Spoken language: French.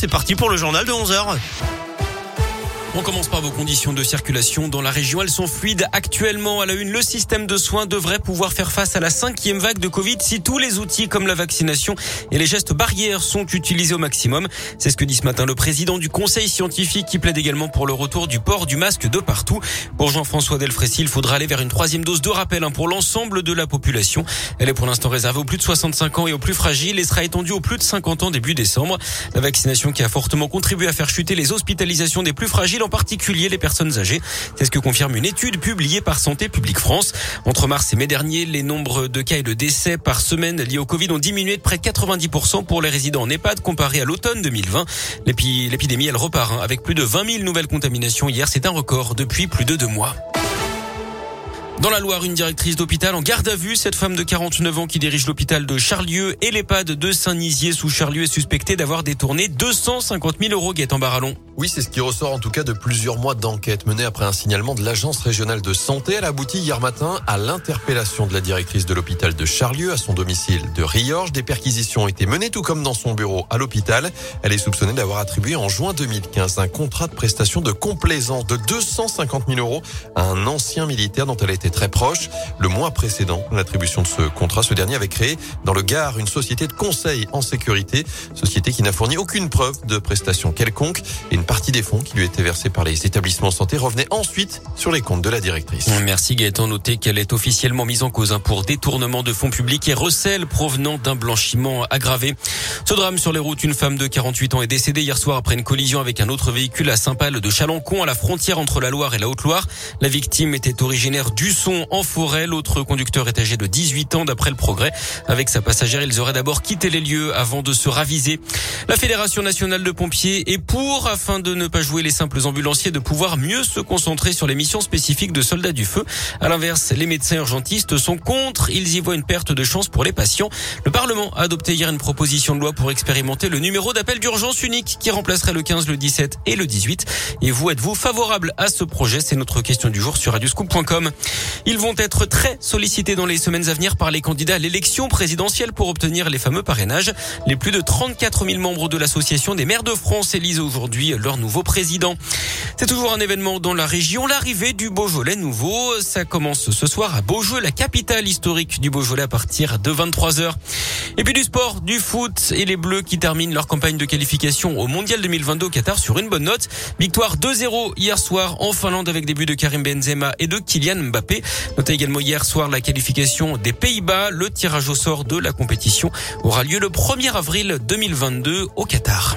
C'est parti pour le journal de 11h. On commence par vos conditions de circulation dans la région. Elles sont fluides actuellement. À la une, le système de soins devrait pouvoir faire face à la cinquième vague de Covid si tous les outils comme la vaccination et les gestes barrières sont utilisés au maximum. C'est ce que dit ce matin le président du conseil scientifique qui plaide également pour le retour du port du masque de partout. Pour Jean-François Delfrécy, il faudra aller vers une troisième dose de rappel hein, pour l'ensemble de la population. Elle est pour l'instant réservée aux plus de 65 ans et aux plus fragiles et sera étendue aux plus de 50 ans début décembre. La vaccination qui a fortement contribué à faire chuter les hospitalisations des plus fragiles en particulier les personnes âgées. C'est ce que confirme une étude publiée par Santé publique France. Entre mars et mai dernier, les nombres de cas et de décès par semaine liés au Covid ont diminué de près de 90% pour les résidents en EHPAD comparé à l'automne 2020. L'épidémie, elle repart hein, avec plus de 20 000 nouvelles contaminations hier. C'est un record depuis plus de deux mois. Dans la Loire, une directrice d'hôpital en garde à vue. Cette femme de 49 ans qui dirige l'hôpital de Charlieu et l'EHPAD de Saint-Nizier sous Charlieu est suspectée d'avoir détourné 250 000 euros en Barallon. Oui, c'est ce qui ressort en tout cas de plusieurs mois d'enquête menée après un signalement de l'agence régionale de santé. Elle aboutit hier matin à l'interpellation de la directrice de l'hôpital de Charlieu à son domicile de Riorges. Des perquisitions ont été menées tout comme dans son bureau à l'hôpital. Elle est soupçonnée d'avoir attribué en juin 2015 un contrat de prestation de complaisance de 250 000 euros à un ancien militaire dont elle été très proche. Le mois précédent, l'attribution de ce contrat, ce dernier avait créé dans le Gard une société de conseil en sécurité, société qui n'a fourni aucune preuve de prestation quelconque partie des fonds qui lui étaient versés par les établissements santé revenait ensuite sur les comptes de la directrice. Merci Gaëtan. Notez qu'elle est officiellement mise en cause hein, pour détournement de fonds publics et recel provenant d'un blanchiment aggravé. Ce drame sur les routes, une femme de 48 ans est décédée hier soir après une collision avec un autre véhicule à Saint-Pal de Chalancon à la frontière entre la Loire et la Haute-Loire. La victime était originaire du son en forêt. L'autre conducteur est âgé de 18 ans d'après le progrès. Avec sa passagère, ils auraient d'abord quitté les lieux avant de se raviser. La Fédération nationale de pompiers est pour, de ne pas jouer les simples ambulanciers, de pouvoir mieux se concentrer sur les missions spécifiques de soldats du feu. À l'inverse, les médecins urgentistes sont contre. Ils y voient une perte de chance pour les patients. Le Parlement a adopté hier une proposition de loi pour expérimenter le numéro d'appel d'urgence unique qui remplacerait le 15, le 17 et le 18. Et vous, êtes-vous favorable à ce projet? C'est notre question du jour sur radioscoop.com. Ils vont être très sollicités dans les semaines à venir par les candidats à l'élection présidentielle pour obtenir les fameux parrainages. Les plus de 34 000 membres de l'association des maires de France élisent aujourd'hui leur nouveau président. C'est toujours un événement dans la région, l'arrivée du Beaujolais nouveau. Ça commence ce soir à Beaujeu, la capitale historique du Beaujolais à partir de 23h. Et puis du sport, du foot et les Bleus qui terminent leur campagne de qualification au Mondial 2022 au Qatar sur une bonne note. Victoire 2-0 hier soir en Finlande avec des buts de Karim Benzema et de Kylian Mbappé. Notez également hier soir la qualification des Pays-Bas. Le tirage au sort de la compétition aura lieu le 1er avril 2022 au Qatar.